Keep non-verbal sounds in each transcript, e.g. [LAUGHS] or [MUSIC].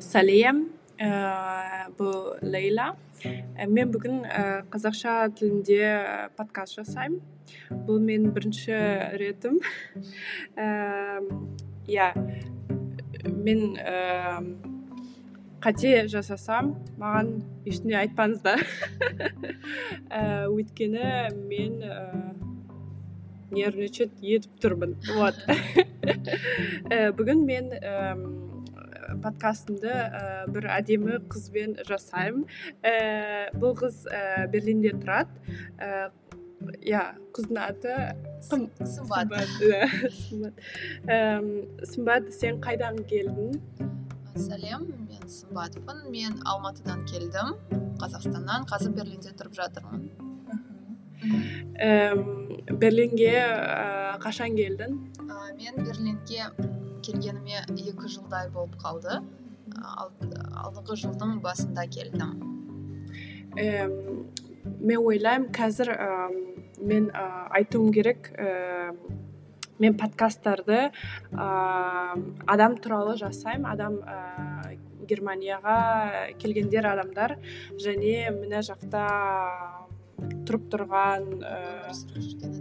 сәлем ә, бұл лейла. Ә, мен бүгін ә, қазақша тілінде подкаст жасаймын. Бұл менің бірінші ретім. Иә. Мен қате жасасам маған ештеңе айтпаңыздар [LAUGHS] өйткені мен нервничать етіп тұрмын. Вот. [LAUGHS] Бүгін мен подкастымды ә, бір әдемі қызбен жасаймын. Ә, бұл қыз ә, берлинде тұрады. Иә қыздың аты сымбат. [LAUGHS] Сымбат сен қайдан келдің? Сәлем мен сымбатпын мен алматыдан келдім қазақстаннан. Қазір берлинде тұрып жатырмын. Берлинге қашан келдің? Мен берлинге келгеніме екі жылдай болып қалды. Алдыңғы жылдың басында келдім. Мен ойлаймын қазір мен ә, айтуым керек ә, мен подкасттарды адам туралы жасаймын. Адам ә, германияға келгендер адамдар және мына жақта тұрып тұрған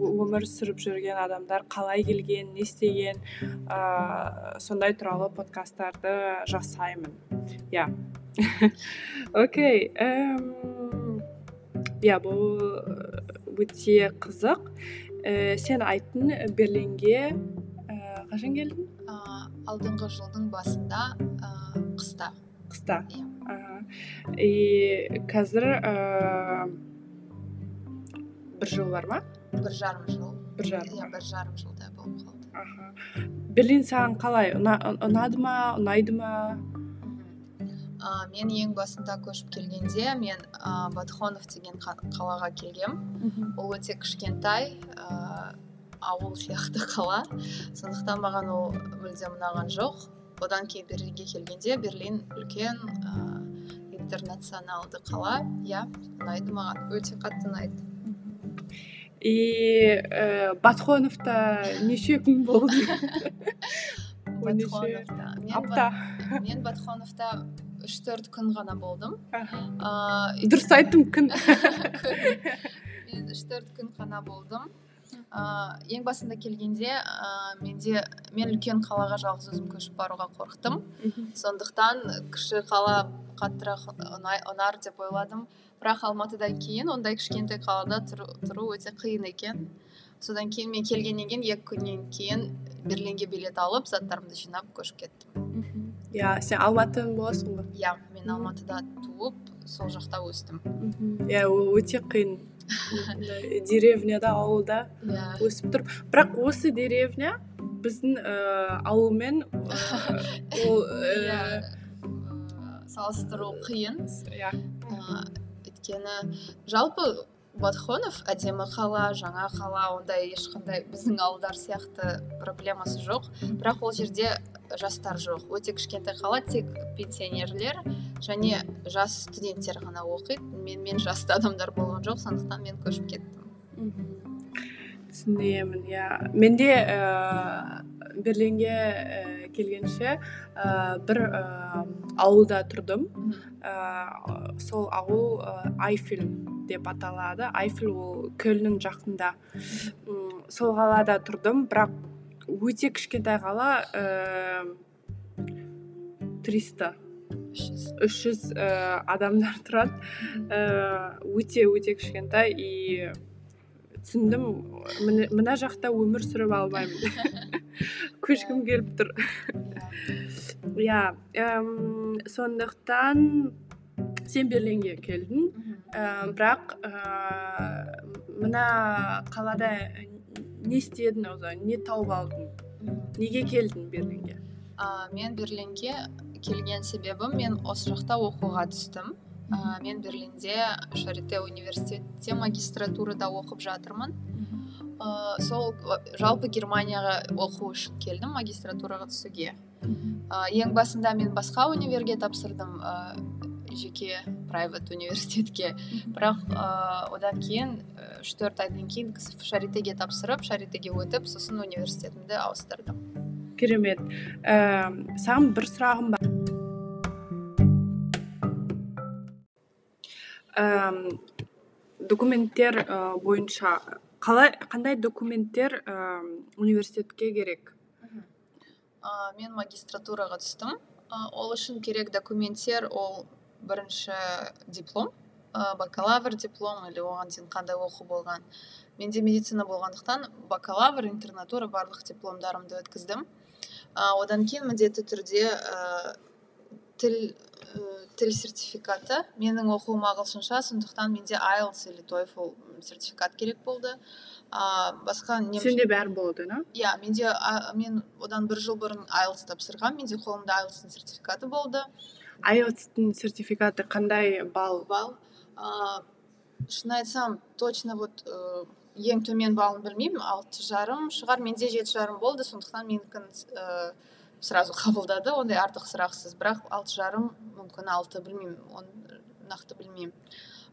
өмір сүріп жүрген адамдар қалай келген не істеген ә, сондай туралы подкасттарды жасаймын. Иә. [LAUGHS] Окей иә бұл өте қызық. Ә, сен айттың берлинге ә, қашан келдің? Алдыңғы жылдың басында ә, қыста. Қыста. Иә. И қазір бір жыл бар ма? Бір жарым жыл. Бір жарым иә бір жарым жылдай болып қалды. Аха. Берлин саған қалай? Ұнады ма? Ұнайды ма? Ә, мен ең басында көшіп келгенде мен ә, батхонов деген қалаға келгем. Ол өте кішкентай ә, ауыл сияқты қала. Сондықтан маған ол мүлдем ұнаған жоқ. Одан кейін берлинге келгенде берлин үлкен ә, интернационалды қала. Иә ұнайды маған. Өте қатты ұнайды. И ә, батхоновта неше күн болды батхоновта апта. мен батхоновта үш төрт күн ғана болдым. Ыыы дұрыс айттым күн. [LAUGHS] Мен үш төрт күн ғана болдым. Ыыы ең басында келгенде ә, менде мен үлкен қалаға жалғыз өзім көшіп баруға қорықтым. Сондықтан кіші қала қаттырақ ұнар деп ойладым. Бірақ алматыдан кейін ондай кішкентай қалада тұру, тұру өте қиын екен. Содан кейін мен келгеннен кейін екі күннен кейін берлинге билет алып заттарымды жинап көшіп кеттім. Иә сен алматыдан боласың ғой иә мен алматыда туып сол жақта өстім. Иә ол өте қиын. [LAUGHS] Деревняда ауылда иә. өсіп тұрып. Бірақ осы деревня біздің ә, ауылмен ол [LAUGHS] иә салыстыру қиын. Иә. Өйткені жалпы батхонов әдемі қала жаңа қала ондай ешқандай біздің ауылдар сияқты проблемасы жоқ. Бірақ ол жерде жастар жоқ. Өте кішкентай қала тек пенсионерлер және жас студенттер ғана оқиды. Мен мен жасты адамдар болған жоқ сондықтан мен көшіп кеттім. Түсінемін иә. Менде ә, берлинге ә, келгенше ә, бір ә, ауылда тұрдым. Ә, сол ауыл ә, айфель деп аталады. Айфель ол көлнің жақында. Сол қалада тұрдым. Бірақ өте кішкентай қала ә, триста. Үш жүз. Адамдар тұрады. Ә, өте өте кішкентай и түсіндім мына жақта өмір сүріп алмаймын. [LAUGHS] Көшкім келіп тұр. Иә. Сондықтан сен берлинге келдің. Бірақ мына қалада не істедің өзі не тауып алдың? Неге келдің берлинге? Ә, мен берлинге келген себебім мен осы жақта оқуға түстім. Ә, мен берлинде шарите университетте магистратурада оқып жатырмын. Ә, сол жалпы германияға оқу үшін келдім магистратураға түсуге. Ә, ең басында мен басқа универге тапсырдым ә, жеке прайват [LAUGHS] университетке. Бірақ ыыы одан кейін э, үш төрт айдан кейін шаритеге тапсырып шаритеге өтіп сосын университетімді ауыстырдым. Керемет. Ііі саған бір сұрағым бар. Ііі документтер ә, бойынша қалай қандай документтер ә, университетке керек? Ә, мен магистратураға түстім. Ол үшін керек документтер ол бірінші диплом ә, бакалавр диплом или оған дейін қандай оқу болған. Менде медицина болғандықтан бакалавр интернатура барлық дипломдарымды өткіздім. Ә, одан кейін міндетті түрде ә, тіл ә, тіл сертификаты менің оқуым ағылшынша сондықтан менде айлс или TOEFL сертификат керек болды. А басқа неміс сенде бәрі болады да? Иә менде а, мен одан бір жыл бұрын айлс тапсырғанмын менде қолымда айлстың сертификаты болды. IELTS-тің сертификаты қандай балл? Балл? А, шын айтсам точно вот ә, ең төмен балын білмеймін алты жарым шығар менде жеті жарым болды сондықтан менікін ә, сразу қабылдады ондай артық сұрақсыз. Бірақ алты жарым мүмкін алты білмеймін оны нақты білмеймін.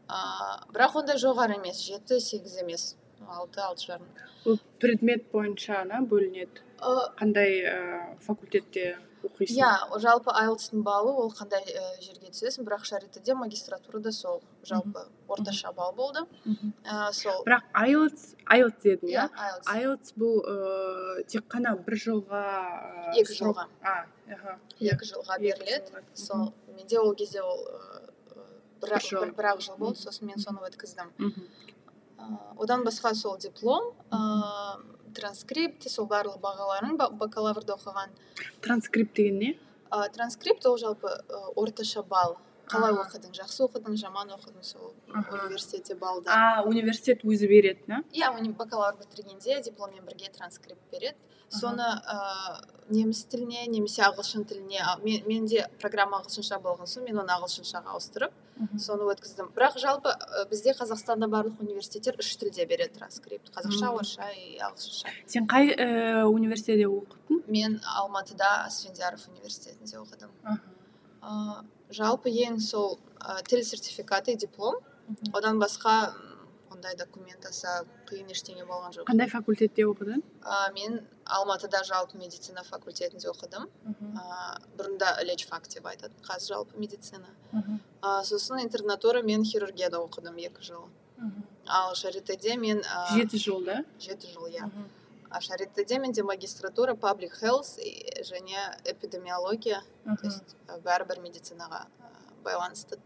А, бірақ ондай жоғары емес жеті сегіз емес. Алты алты жарым. Ол предмет бойынша на бөлінеді? Ә, қандай ә, факультетте? Оқисың? Иә жалпы айлтстың баллы ол қандай ә, жерге түсесің? Бірақ шаритеде магистратурада сол жалпы орташа балл болды. Ә, сол. Бірақ IELTS IELTS дедің иә иә? айлтс бұл ә, тек қана бір жылға ә, Екі жылға. а екі жылға беріледі. сол менде ол кезде ол бір ақ жыл. болды сосын мен соны өткіздім. Одан басқа сол диплом ә, транскрипт сол барлық бағаларың ба- бакалаврда оқыған. Транскрипт деген не? Ә, транскрипт ол жалпы ә, орташа балл. Қалай оқыдың? Жақсы оқыдың жаман оқыдың сол университетте балды а университет өзі береді иә уни- бакалавр бітіргенде дипломмен бірге транскрипт береді. Соны ә, неміс тіліне немесе ағылшын тіліне мен, менде программа ағылшынша болған соң мен оны ағылшыншаға ауыстырып соны өткіздім. Бірақ жалпы бізде қазақстанда барлық университеттер үш тілде береді транскрипт. Қазақша орысша и ағылшынша. Сен қай ә, университетте оқыдың мен алматыда асфендияров университетінде оқыдым. Ә, жалпы ең сол ә, тіл сертификаты и диплом. Одан басқа ондай документ аса қиын ештеңе болған жоқ. Қандай факультетте оқыдың? Ә, мен алматыда жалпы медицина факультетінде оқыдым. Ә, бұрында лечфак деп айтады қазір жалпы медицина. Ә, сосын интернатура мен хирургияда оқыдым екі жыл. Ал шаритеде мен ә, жеті жыл да? жеті жыл иә. А шаритеде менде магистратура паблик и- және эпидемиология. То есть бәрібір медицинаға байланысты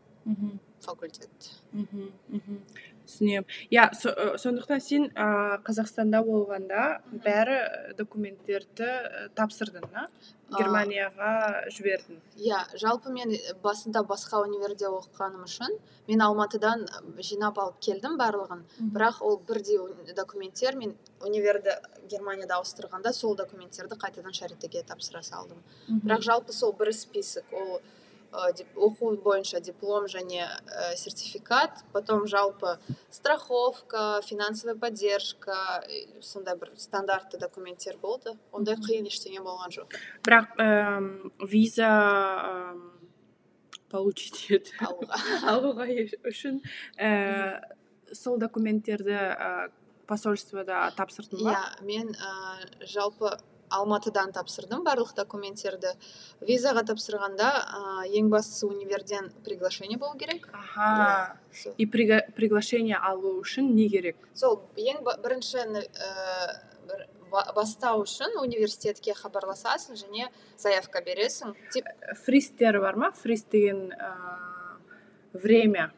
факультет. Түсінемін. Иә сондықтан сен ә, қазақстанда болғанда бәрі документтерді тапсырдың А, германияға жібердің. Иә жалпы мен басында басқа универде оқығаным үшін мен алматыдан жинап алып келдім барлығын. Бірақ ол бірдей документтер мен универді германияда ауыстырғанда сол документтерді қайтадан шаритеге тапсыра салдым. Бірақ жалпы сол бір список ол оқу бойынша диплом және ә, сертификат потом жалпы страховка финансовая поддержка сондай бір стандартты документтер болды ондай қиын ештеңе болған жоқ бірақ эм, виза эм, получить ет- алуға үшін ә, сол документтерді ә, посольствода тапсырдың ба? Иә мен ә, жалпы алматыдан тапсырдым барлық документтерді. Визаға тапсырғанда ә, ең бастысы универден приглашение болу керек. Аха. Сол- и приглашение алу үшін не керек? Сол ең бірінші ә, бастау үшін университетке хабарласасың және заявка бересің. Тип фристер бар ма? Фриз деген ә, время.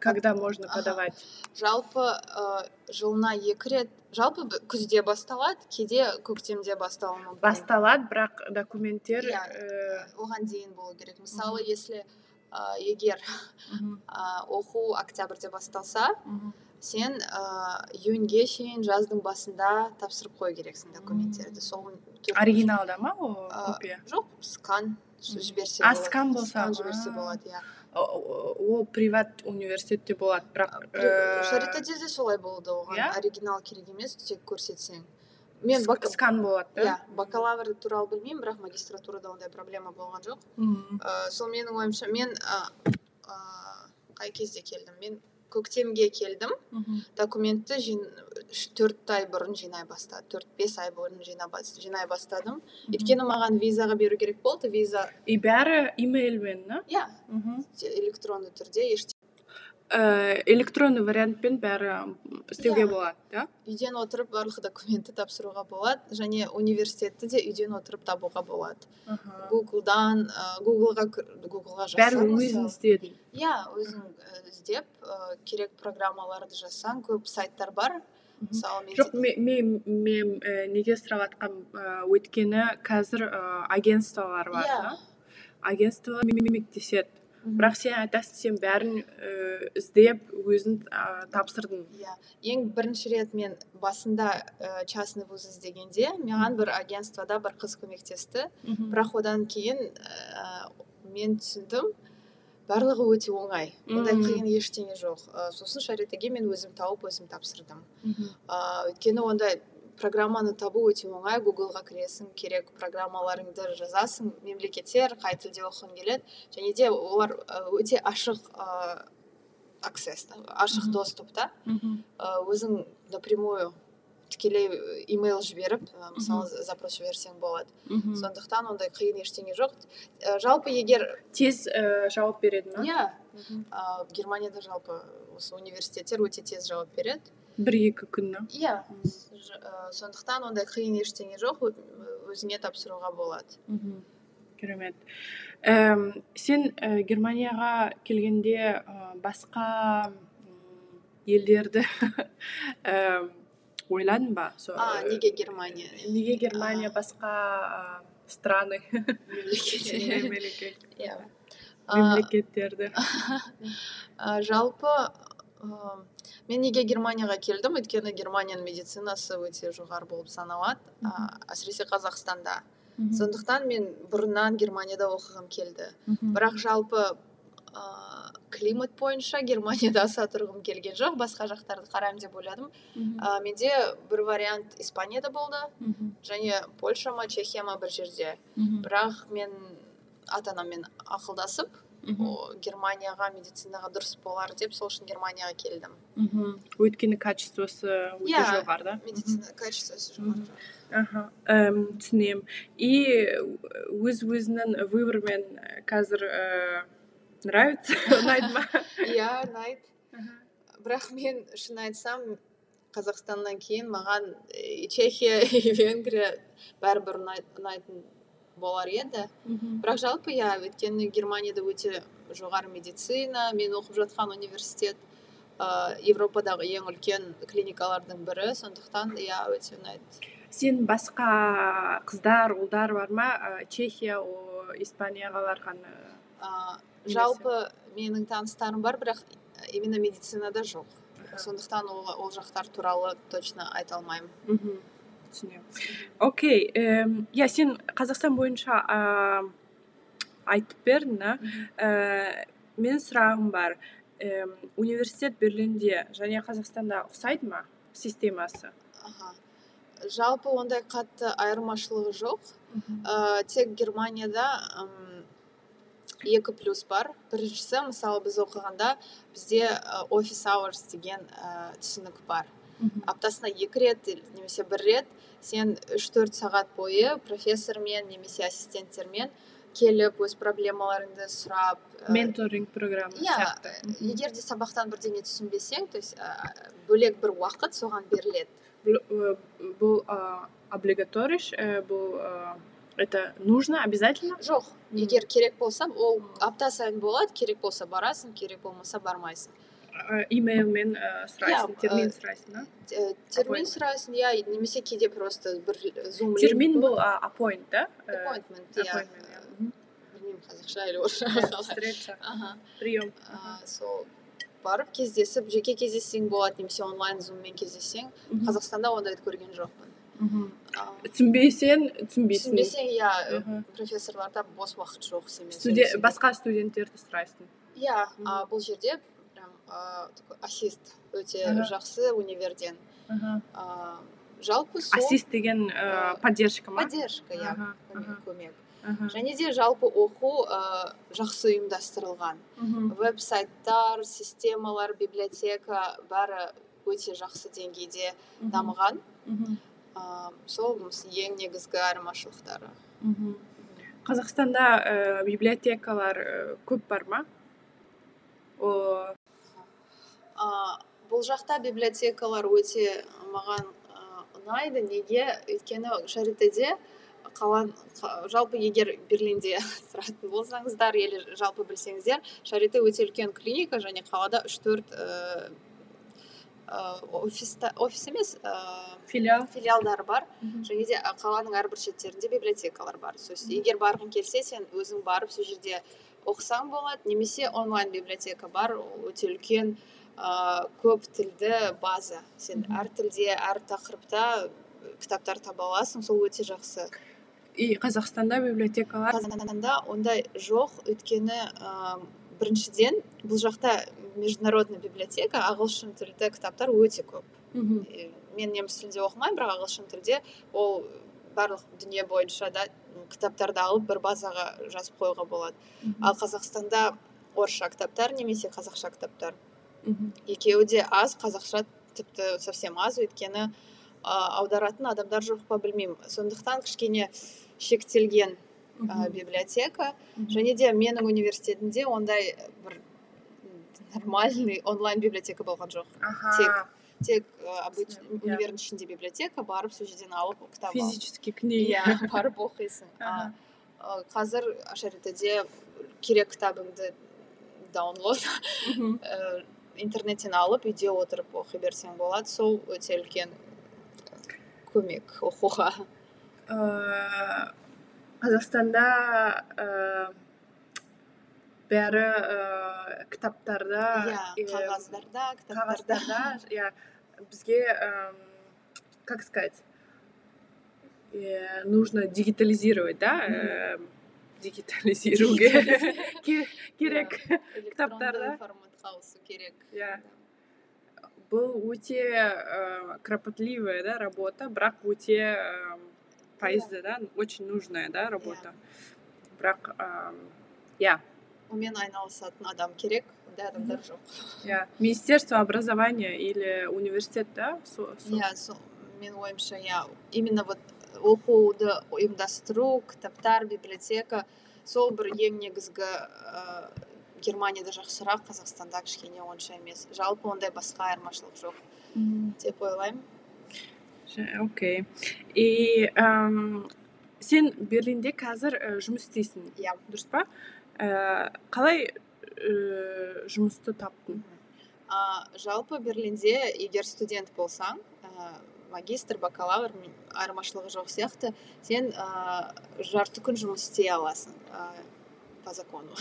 Когда можно Ага. подавать. Жалпы ә, жылына екі рет жалпы күзде басталады кейде көктемде басталуы мүмкін басталады бірақ документтер Иә. ә, оған дейін болу керек мысалы если ә, егер. Ә, оқу октябрьде басталса сен июньге шейін жаздың басында тапсырып қою керексің документтерді сол оригиналда ма ол копия жоқ скан жіберсе А, скан болса, скан жіберсе а. болады иә ол приват университетте болады бірақ шаритеде де солай болды оған Иә? оригинал керек емес тек көрсетсең мен скан болады иә да бакалавр туралы білмеймін бірақ магистратурада ондай проблема болған жоқ. Ә, сол менің ойымша мен қай кезде келдім? Мен көктемге келдім. Мгм. документті үш төрт ай бұрын жинай бастадым төрт бес ай бұрын жинай бастадым. Өйткені маған визаға беру керек болды. Виза и бәрі имейлмен да? Иә. Мхм. электронды түрде еш электронный вариантпен бәрі істеуге болады да. үйден отырып барлық документті тапсыруға болады және университетті де үйден отырып табуға болады гуглдан гуглға гуглға бәрін өзің иә өзің і, іздеп керек программаларды жазсаң көп сайттар бар. Мысалы жоқ мен мен неге сұрап өйткені қазір агентстволар бар Иә. да? Агентстволар көмектеседі. Бірақ сен айтасың сен бәрін ә, іздеп өзің ә, тапсырдың. Иә. Ең бірінші рет мен басында і, частный вуз іздегенде маған бір агентствода бір қыз көмектесті. Бірақ одан кейін ііі мен түсіндім барлығы өте оңай. Ондай қиын ештеңе жоқ. Ә, сосын шаретеге мен өзім тауып өзім тапсырдым. Ыыы өйткені ондай программаны табу өте оңай. Гуглға кіресің керек программаларыңды жазасың. Мемлекеттер қай тілде оқығың келеді. Және де олар өте ашық ыыы аксесс ашық Мгм. доступ та Мгм. Ә, өзің напрямую тікелей имейл жіберіп мысалы запрос жіберсең болады. Мгм. сондықтан ондай қиын ештеңе жоқ. Жалпы егер тез ә, жауап береді ма? Иә. Ә, германияда жалпы осы университеттер өте тез жауап береді. Бір екі күн иә ә, сондықтан ондай қиын ештеңе жоқ өзіңе тапсыруға болады. Мхм керемет. Әм, сен ә, германияға келгенде ә, басқа елдерді [LAUGHS] әм, ойладың ба? Со- а неге германия? неге германия басқа ә, страны? Мемлекет. [LAUGHS] Иә. Ә, мемлекеттерді. [LAUGHS] ә, жалпы ә, мен неге германияға келдім? Өйткені германияның медицинасы өте жоғары болып саналады ә, әсіресе қазақстанда. Сондықтан мен бұрыннан германияда оқығым келді. Бірақ жалпы ә, климат бойынша германияда аса тұрғым келген жоқ. Басқа жақтарды қараймын деп ойладым. Ә, менде бір вариант испанияда болды. Және польша ма чехия ма бір жерде. Бірақ мен ата анаммен ақылдасып германияға медицинаға дұрыс болар деп сол үшін германияға келдім. Мхм өйткені качествосы өте Иә. жоғары да медицина качествосы жоғары аха түсінемін. И өз өзінің выбормен қазір ә, нравится? [LAUGHS] Ұнайды ма? Иә ұнайды. Бірақ мен шын айтсам қазақстаннан кейін маған и чехия [LAUGHS] и венгрия бәрібір ұнай- ұнайтын болар еді Мгм. бірақ жалпы иә өйткені германияда өте жоғары медицина мен оқып жатқан университет ә, европадағы ең үлкен клиникалардың бірі. Сондықтан иә өте ұнайды. Сен басқа қыздар ұлдар бар ма? Ә, чехия о, испанияға барған ә, жалпы менің таныстарым бар бірақ именно медицинада жоқ. Сондықтан ол, ол жақтар туралы точно айта алмаймын. Мхм түсінемін. Окей иә сен қазақстан бойынша айтып бердің да? Ә, менің сұрағым бар. Университет берлинде және қазақстанда ұқсайды ма системасы? Аха. Жалпы ондай қатты айырмашылығы жоқ. Ә, тек германияда ым, екі плюс бар. Біріншісі мысалы біз оқығанда бізде офис hours деген ә, түсінік бар. Аптасына екі рет немесе бір рет сен үш төрт сағат бойы профессормен немесе ассистенттермен келіп өз проблемаларыңды сұрап ә, менторинг программа иә егер де сабақтан бірдеңе түсінбесең то есть ә, бөлек бір уақыт соған беріледі. Бұл- э, бұл ә, облигаториш э, бұл ә, это нужно обязательно? Жоқ. Егер керек болса ол апта сайын болады керек болса барасың керек болмаса бармайсың. Имейлмен ә, сұрайсың Иә, термин ә, сұрайсың да? Э, термин сұрайсың иә немесе кейде просто бір зум термин бұл appoint да? Appointment иә білмеймін қазақша или орысша встреча прием сол барып кездесіп жеке кездессең болады немесе онлайн зуммен кездессең қазақстанда ондайды көрген жоқпын. Түсінбесең түсінбейсің. түсінбесең иә профессорларда бос уақыт жоқ басқа студенттерді сұрайсың. Иә бұл жерде такой ассист. Өте жақсы универден. Жалпы сол ассист деген ә, Ә, поддержка ма? поддержка иә көмек. Және де жалпы оқу ә, жақсы ұйымдастырылған. Мгм. веб-сайттар системалар библиотека бәрі өте жақсы деңгейде дамыған. Ә, сол ең негізгі айырмашылықтары. Қазақстанда ә, библиотекалар ә, көп бар ма? О бұл жақта библиотекалар өте маған ә, ұнайды. Неге? Өйткені шаритеде қалан жалпы егер берлинде [LAUGHS] тұратын болсаңыздар или жалпы білсеңіздер шарите өте үлкен клиника және қалада үш төрт офиста офис емес ә, филиал. филиалдар бар. Және де қаланың әрбір шеттерінде библиотекалар бар. Есть егер барғың келсе сен өзің барып сол жерде оқысаң болады. Немесе онлайн библиотека бар. Ол өте үлкен көп тілді база. Сен әр тілде әр тақырыпта кітаптар таба аласың сол өте жақсы. И қазақстанда библиотекалар қазақстанда ондай жоқ өйткені ә, біріншіден бұл жақта международный библиотека ағылшын тілді кітаптар өте көп. Мхм мен неміс тілінде оқымаймын бірақ ағылшын тілде ол барлық дүние бойынша да кітаптарды алып бір базаға жазып қоюға болады. Ал қазақстанда орысша кітаптар немесе қазақша кітаптар. Мхм екеуі де аз қазақша тіпті совсем аз өйткені ә, аударатын адамдар жоқ па білмеймін. Сондықтан кішкене шектелген ә, библиотека. Және де менің университетімде ондай бір нормальный онлайн библиотека болған жоқ. Аха. Тек- тек ә, обыч- Түсінемін, иә. универдің ішінде библиотека барып сол жерден алып кітап алып. Физический книги иә барып оқисың. Аха. а, ә, қазір шаритеде керек кітабыңды даунлод интернеттен алып үйде отырып оқи берсең болады сол өте үлкен көмек оқуға Э, қазақстанда э, бәрі э, кітаптарда иә қағаздарда қағаздарда иә бізге как сказать нужно дигитализировать да дигитализируге ке- керек кітаптарда. Ауысу керек. Иә бұл өте э, кропотливая да работа бірақ өте э, пайызды да очень нужная да работа. Бірақ иә онымен айналысатын адам керек ондай адамдар жоқ иә министерство образования или университет да иә сол менің ойымша иә именно вот оқуды ұйымдастыру кітаптар библиотека сол бір ең негізгі ә, германияда жақсырақ қазақстанда кішкене онша емес. Жалпы ондай басқа айырмашылық жоқ. Деп ойлаймын. Окей. И сен берлинде қазір э, жұмыс істейсің. Иә. Дұрыс па? Э, қалай э, жұмысты таптың? А, жалпы берлинде егер студент болсаң магистр бакалавр айырмашылығы жоқ сияқты сен ә, жарты күн жұмыс істей аласың. По закону.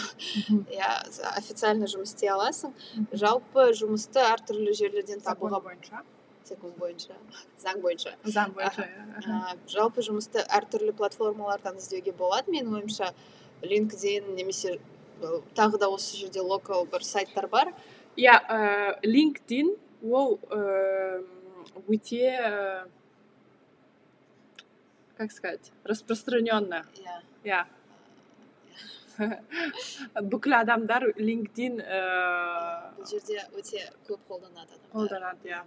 Иә официально жұмыс істей аласың жалпы жұмысты әртүрлі жерлерден табуға бойынша закон бойынша заң бойынша заң бойынша иә. Жалпы жұмысты әртүрлі платформалардан іздеуге болады менің ойымша LinkedIn немесе тағы да осы жерде локал бір сайттар бар. Иә э, LinkedIn ол э, өте э, как сказать распространенная иә иә [LAUGHS] бүкіл адамдар LinkedIn э, бұл жерде өте көп қолданады адамдар. қолданады иә.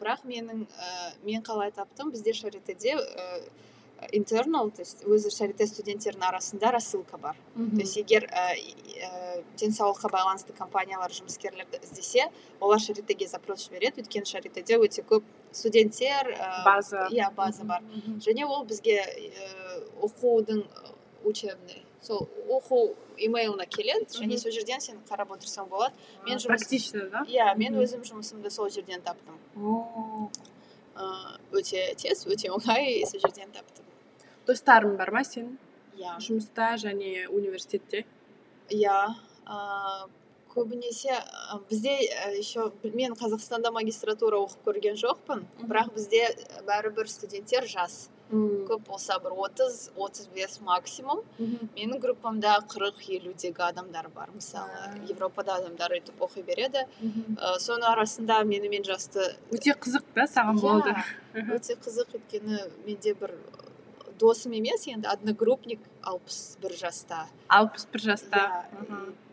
Бірақ менің ә, мен қалай таптым? Бізде шаритеде интернал то есть өзі шарите студенттерінің арасында рассылка бар. То есть егер денсаулыққа байланысты компаниялар жұмыскерлерді іздесе олар шаритеге запрос жібереді. Өйткені шаритеде өте көп студенттер база. иә база бар. Және ол бізге оқудың учебный сол оқу имейлына келеді және сол жерден сен қарап отырсаң болады мен жұмыс- практично да? Иә мен өзім жұмысымды сол жерден таптым өте тез өте оңай сол жерден таптым достарың бар ма сенің иә жұмыста және университетте иә көбінесе бізде еще мен қазақстанда магистратура оқып көрген жоқпын. Бірақ бізде бәрібір студенттер жас. Көп болса бір отыз отыз бес максимум. Менің группамда қырық елудегі адамдар бар. Мысалы европада адамдар өйтіп оқи береді. Ә, соның арасында менімен жасты өте қызық та саған болды. Иә, өте қызық. Өйткені менде бір досым емес енді одногруппник алпыс бір жаста. Алпыс бір жаста.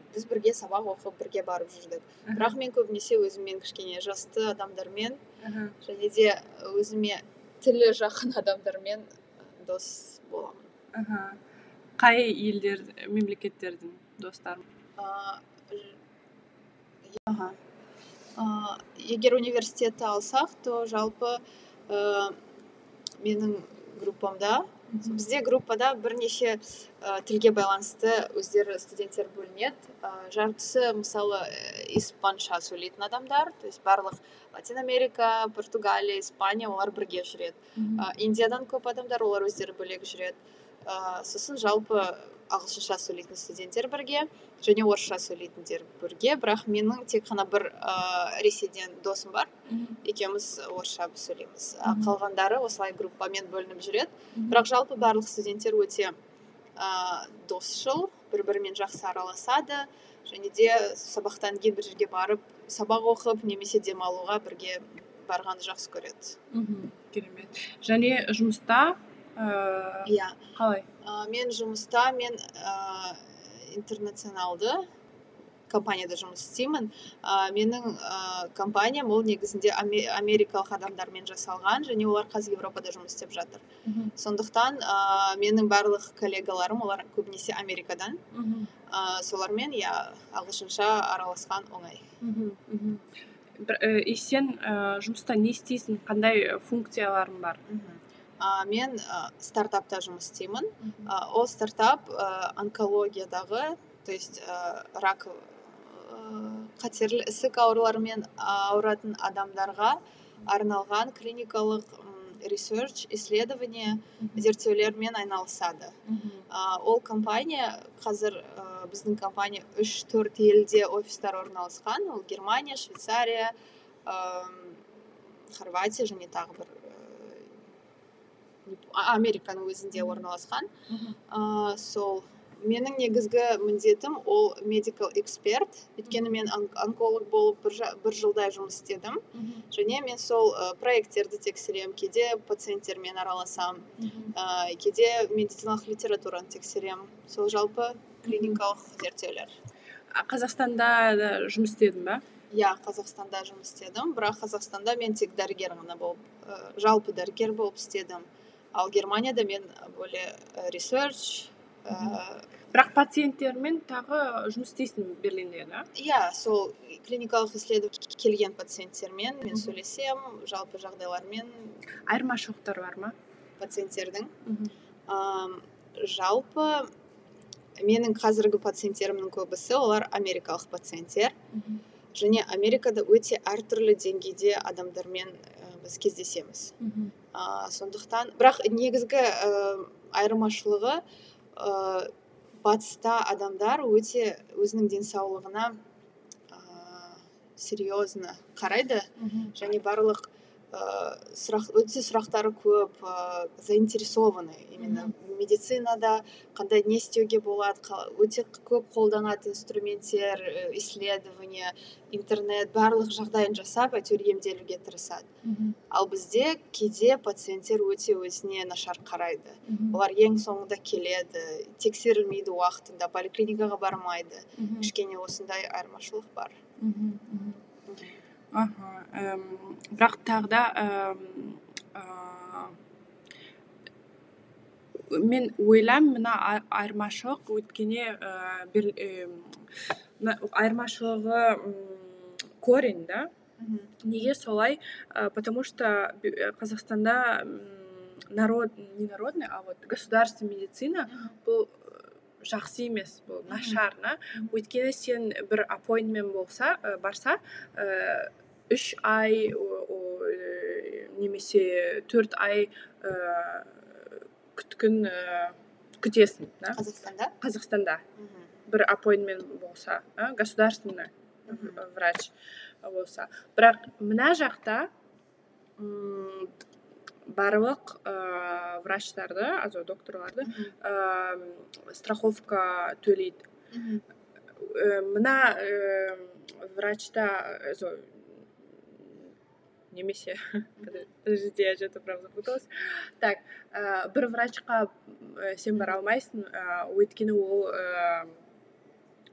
Біз бірге сабақ оқып бірге барып жүрдік. Бірақ мен көбінесе өзіммен кішкене жасты адамдармен. Және де өзіме тілі жақын адамдармен дос боламын Аха. қай елдер мемлекеттердің ж- аха. егер университетті алсақ то жалпы ә, менің группамда бізде группада бірнеше ә, тілге байланысты өздері студенттер бөлінеді. Ә, жартысы мысалы испанша сөйлейтін адамдар то есть барлық латин америка португалия испания олар бірге жүреді. Ә, индиядан көп адамдар олар өздері бөлек жүреді. Ә, сосын жалпы ағылшынша сөйлейтін студенттер бірге және орысша сөйлейтіндер бірге. Бірақ менің тек қана бір ә, ресейден досым бар. Екеуміз орысша сөйлейміз. Қалғандары осылай группамен бөлініп жүреді. Бірақ жалпы барлық студенттер өте ә, досшыл бір бірімен жақсы араласады. Және де сабақтан кейін бір жерге барып сабақ оқып немесе демалуға бірге барғанды жақсы көреді. Мхм керемет. Және жұмыста иә қалай мен жұмыста мен ә, интернационалды компанияда жұмыс істеймін. Ә, менің ә, компаниям ол негізінде америкалық адамдармен жасалған және олар қазір еуропада жұмыс істеп жатыр. Сондықтан ә, менің барлық коллегаларым олар көбінесе америкадан. Ә, солармен иә ағылшынша араласқан оңай. И сен ә, жұмыста не істейсің? Қандай функцияларың бар? Ә, мен ә, стартапта жұмыс істеймін. Ә, ол стартап ә, онкологиядағы то есть ә, рак ә, қатерлі ісік ауруларымен ауыратын адамдарға арналған клиникалық ресерч исследование зерттеулермен айналысады. Ә, ол компания қазір ә, біздің компания үш төрт елде офистар орналасқан. Ол германия швейцария ә, хорватия және тағы бір американың өзінде орналасқан. Ә, сол менің негізгі міндетім ол медикал эксперт өйткені мен онколог болып бір, бір жылдай жұмыс істедім. Және мен сол ә, проекттерді тексеремін. Кейде пациенттермен араласам ә, кейде медициналық литератураны тексеремін. Сол жалпы клиникалық зерттеулер. Қазақстанда да жұмыс істедің ба? Иә қазақстанда жұмыс істедім. Бірақ қазақстанда мен тек дәрігер ғана болып ә, жалпы дәрігер болып істедім. Ал германияда мен более ресерч ә... бірақ пациенттермен тағы жұмыс істейсің берлинде да? Иә сол клиникалық келген пациенттермен мен сөйлесемін жалпы жағдайлармен. Айырмашылықтар бар ма? Пациенттердің. Ә, жалпы менің қазіргі пациенттерімнің көбісі олар америкалық пациенттер. Және америкада өте әртүрлі деңгейде адамдармен біз кездесеміз ә, сондықтан бірақ негізгі ә, айырмашылығы ә, батыста адамдар өте өзінің денсаулығына ә, серьезно қарайды. Және барлық сұрақ өте сұрақтары көп ә, заинтересованы. Именно медицинада қандай не істеуге болады өте көп қолданатын инструменттер исследование интернет барлық жағдайын жасап әйтеуір емделуге тырысады. Ал бізде кейде пациенттер өте өзіне нашар қарайды. Олар ең соңында келеді тексерілмейді уақытында поликлиникаға бармайды. Кішкене осындай айырмашылық бар. Аха бірақ тағы да мен ойлаймын мына айырмашылық өйткені айырмашылығы корень да? Неге солай? Потому что қазақстанда народ не народный а вот государственный медицина бұл жақсы емес бұл нашар на. Өйткені сен бір аппоинтмент болса барса үш ай немесе төрт ай күткін күтесің да қазақстанда? Қазақстанда. Бір аппоинтмент болса государственный врач болса. Бірақ мына жақта барлық ә, врачтарды азо докторларды ә, страховка төлейді. Мына ә, врачта немесе [LAUGHS] подождите я что то прям запуталась. Так ә, бір врачқа сен бара алмайсың ә, өйткені ол ә,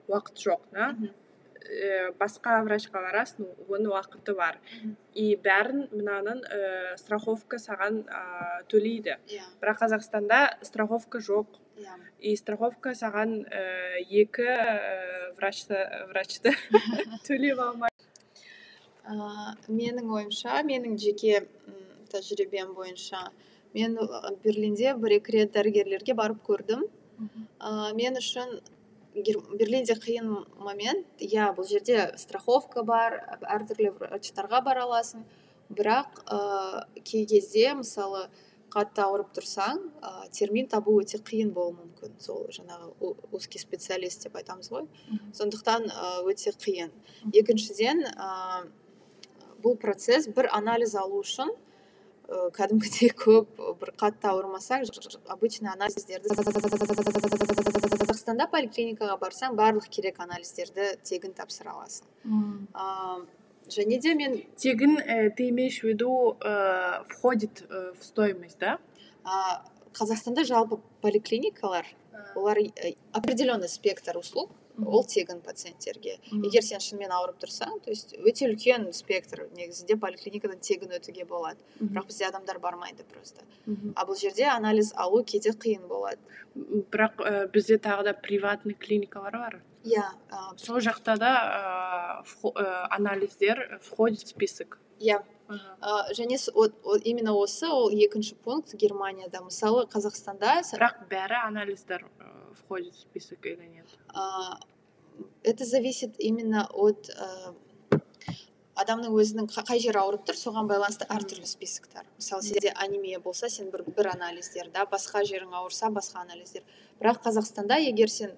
уақыт жоқ да? Ә, басқа врачқа барасың оның уақыты бар. И бәрін мынаның ә, страховка саған ә, төлейді. Yeah. бірақ қазақстанда страховка жоқ. Yeah. и страховка саған ә, екі ә, врачты врачты [LAUGHS] төлеп алмайды менің ойымша менің жеке тәжірибем бойынша мен берлинде бір екі рет дәрігерлерге барып көрдім. Ә, мен үшін берлинде қиын момент. Иә бұл жерде страховка бар әртүрлі врачтарға бара аласың. Бірақ ә, кей кезде мысалы қатты ауырып тұрсаң ә, термин табу өте қиын болуы мүмкін. Сол жаңағы узкий специалист деп айтамыз ғой. Сондықтан өте қиын. Екіншіден ә, бұл процесс бір анализ алу үшін кәдімгідей көп бір қатты ауырмасаң обычный анализдерді қазақстанда поликлиникаға барсаң барлық керек анализдерді тегін тапсыра аласың және де мен тегін э, ты имеешь в виду э, входит э, в стоимость да қазақстанда жалпы поликлиникалар олар э, определенный спектр услуг ол тегін пациенттерге. Егер сен шынымен ауырып тұрсаң то есть өте үлкен спектр негізінде поликлиникадан тегін өтуге болады. Бірақ бізде адамдар бармайды просто. А бұл жерде анализ алу кейде қиын болады. Бірақ ә, бізде тағы да приватный клиникалар бар. Иә сол жақта да ә, анализдер входит в список. Иә. Және именно осы ол екінші пункт германияда. Мысалы қазақстанда бірақ бәрі анализдер входит в список или нет? Это зависит именно от а, адамның өзінің қай жері ауырып тұр соған байланысты әртүрлі списоктар. Мысалы сенде анемия болса сен бір, бір анализдер да басқа жерің ауырса басқа анализдер. Бірақ қазақстанда егер сен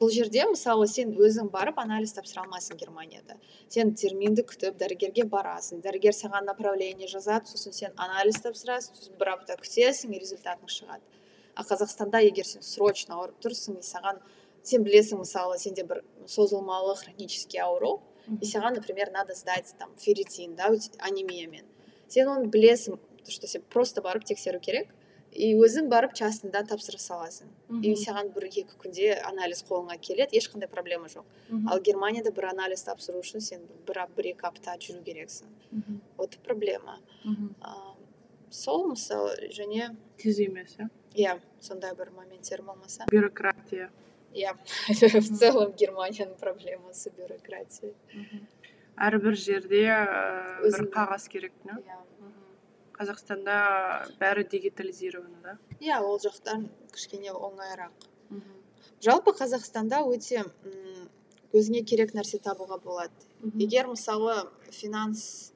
бұл жерде мысалы сен өзің барып анализ тапсыра алмайсың германияда. Сен терминді күтіп дәрігерге барасың. Дәрігер саған направление жазады сосын сен анализ тапсырасың сосын бір апта күтесің результатың шығады. А қазақстанда егер сен срочно ауырып тұрсың и саған сен білесің мысалы сенде бір созылмалы хронический ауру и саған например надо сдать там ферритин да анемиямен сен оны білесің что сен просто барып тексеру керек. И өзің барып частныйда тапсыра саласың. И саған бір екі күнде анализ қолыңа келеді ешқандай проблема жоқ. Ал германияда бір анализ тапсыру үшін сен бір бір екі апта жүру керексің. Вот проблема. Сол мысалы және тез емес иә иә сондай бір моменттер болмаса. Бюрократия. Иә [LAUGHS] в целом германияның проблемасы бюрократия. Әрбір жерде бір қағаз керек иә. Қазақстанда бәрі дигитализировано да? Иә ол жақтан кішкене оңайырақ. Жалпы қазақстанда өте өзіңе керек нәрсе табуға болады. Егер мысалы финанс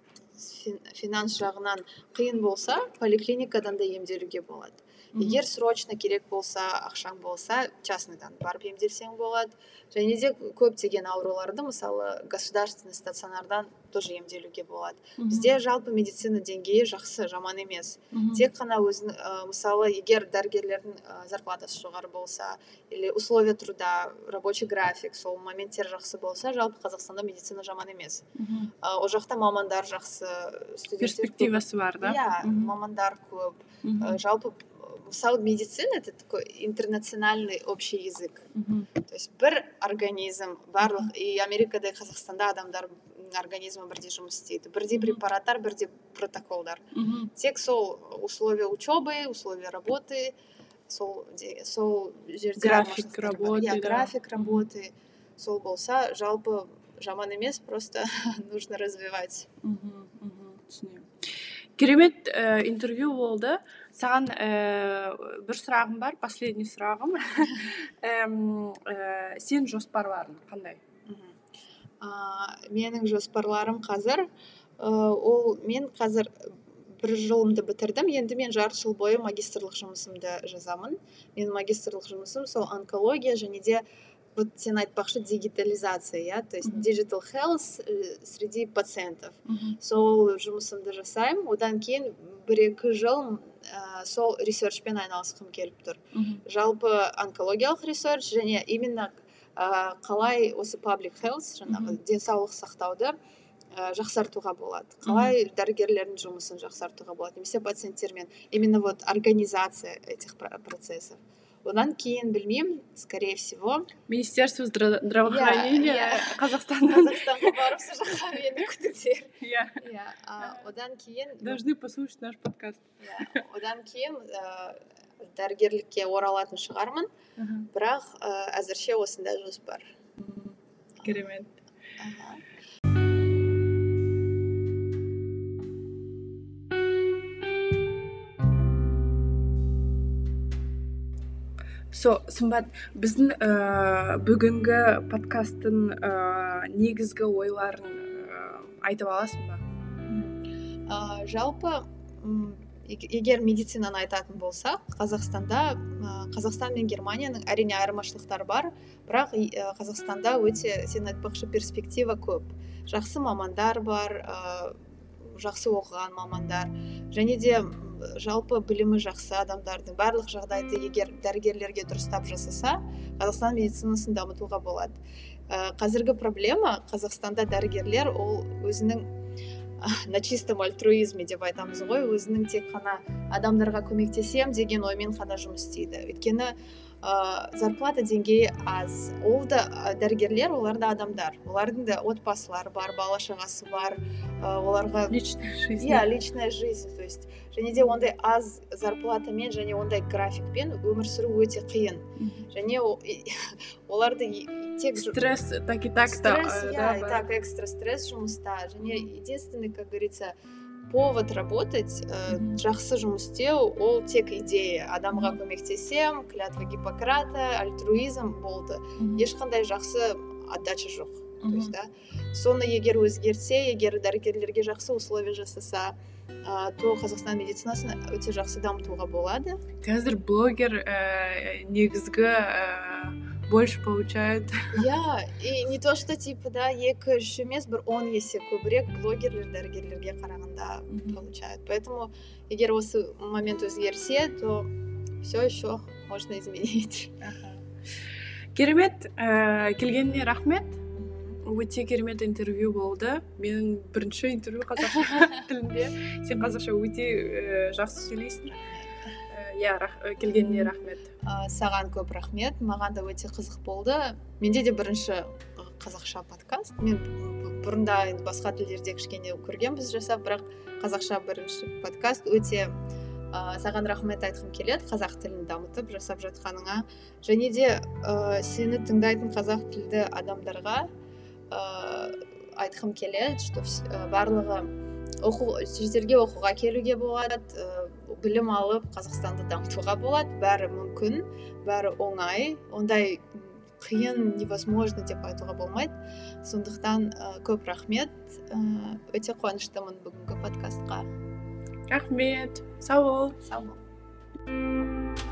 финанс жағынан қиын болса поликлиникадан да емделуге болады. Егер срочно керек болса ақшаң болса частныйдан барып емделсең болады. Және де көптеген ауруларды мысалы государственный стационардан тоже емделуге болады. Бізде жалпы медицина деңгейі жақсы жаман емес. Тек қана өзін ә, мысалы егер дәрігерлердің ә, зарплатасы жоғары болса или условия труда рабочий график сол моменттер жақсы болса жалпы қазақстанда медицина жаман емес. Ә, ол жақта мамандар жақсы перспективасы бар да? Иә мамандар көп. Жалпы мысалы медицина это такой интернациональный общий язык то есть бір организм барлық и америкада и қазақстанда адамдар организмі бірдей жұмыс істейді бірдей препараттар бірдей протоколдар тек сол условия учебы условия работы сол сол жерде график работы иә график работы сол болса жалпы жаман емес просто [LAUGHS] нужно развивать түсінемін керемет ә, интервью болды Саған ә, бір сұрағым бар последний сұрағым. [LAUGHS] Ә, сен жоспарларың қандай? Ә, менің жоспарларым қазір ә, ол мен қазір бір жылымды бітірдім. Енді мен жарты жыл бойы магистрлық жұмысымды жазамын. Менің магистрлық жұмысым сол онкология және де вот сен айтпақшы дигитализация иә то есть digital health среди пациентов. Сол жұмысымды жасаймын одан кейін бір екі жыл ә, сол ресерчпен айналысқым келіп тұр. Жалпы онкологиялық ресерч және именно ә, қалай осы паблик health жаңағы денсаулық сақтауды ә, жақсартуға болады. Қалай дәрігерлердің жұмысын жақсартуға болады немесе пациенттермен именно вот организация этих процессов. Одан кейін білмеймін скорее всего. Министерство здравоохранения қазақстанда қазақстанға барып сол жаққа мені күтіңдер иә иә одан кейін должны послушать наш подкаст. Иә одан кейін ыыы дәрігерлікке оралатын шығармын бірақ әзірше осындай жоспар. Керемет. Со сымбат біздің ә, бүгінгі подкасттың ә, негізгі ойларын ә, айтып аласың ба? Ә, жалпы егер медицинаны айтатын болсақ қазақстанда қазақстан мен германияның әрине айырмашылықтары бар бірақ қазақстанда өте сен айтпақшы перспектива көп. Жақсы мамандар бар ә, жақсы оқыған мамандар. Және де жалпы білімі жақсы адамдардың барлық жағдайды егер дәрігерлерге дұрыстап жасаса қазақстан медицинасын дамытуға болады. Ә, қазіргі проблема қазақстанда дәрігерлер ол өзінің на чистом альтруизме деп айтамыз ғой өзінің тек қана адамдарға көмектесем деген оймен ғана жұмыс істейді. Өйткені ә, зарплата деңгейі аз ол да дәрігерлер олар да адамдар. Олардың да отбасылары бар бала шағасы бар ә, оларға личная жизнь. Иә личная жизнь. То есть және де ондай аз зарплатамен және ондай графикпен өмір сүру өте қиын. Және [LAUGHS] оларды тек стресс так и так стресс иә и так экстра стресс жұмыста. Және единственный как говорится повод работать ә, жақсы жұмыс істеу ол тек идея адамға көмектесем клятва гиппократа альтруизм болды ешқандай жақсы отдача жоқ. То есть да. Соны егер өзгертсе егер дәрігерлерге жақсы условия жасаса ә, то қазақстан медицинасын өте жақсы дамытуға болады. Қазір блогер ә, негізгі ә, больше получают иә [LAUGHS] и не то что типа да екі үш емес бір он есе көбірек блогерлер дәрігерлерге қарағанда получают поэтому егер осы момент өзгерсе то все еще можно изменить. [LAUGHS] Керемет ә, келгеніне рахмет. Өте керемет интервью болды менің бірінші интервью қазақша [LAUGHS] тілінде сен қазақша өте ә, жақсы сөйлейсің иә келгеніне рахмет. Ә, саған көп рахмет. Маған да өте қызық болды. Менде де бірінші қазақша подкаст. Мен бұрында енді басқа тілдерде кішкене көргенбіз жасап бірақ қазақша бірінші подкаст өте ә, саған рахмет айтқым келеді. Қазақ тілін дамытып жасап жатқаныңа. Және де ә, сені тыңдайтын қазақ тілді адамдарға ә, айтқым келеді что барлығы оқу шетелге оқуға келуге болады білім алып қазақстанды дамытуға болады. Бәрі мүмкін бәрі оңай. Ондай қиын невозможно деп айтуға болмайды. Сондықтан ә, көп рахмет. Ә, өте қуаныштымын бүгінгі подкастқа. Рахмет. Сау бол. Сау бол.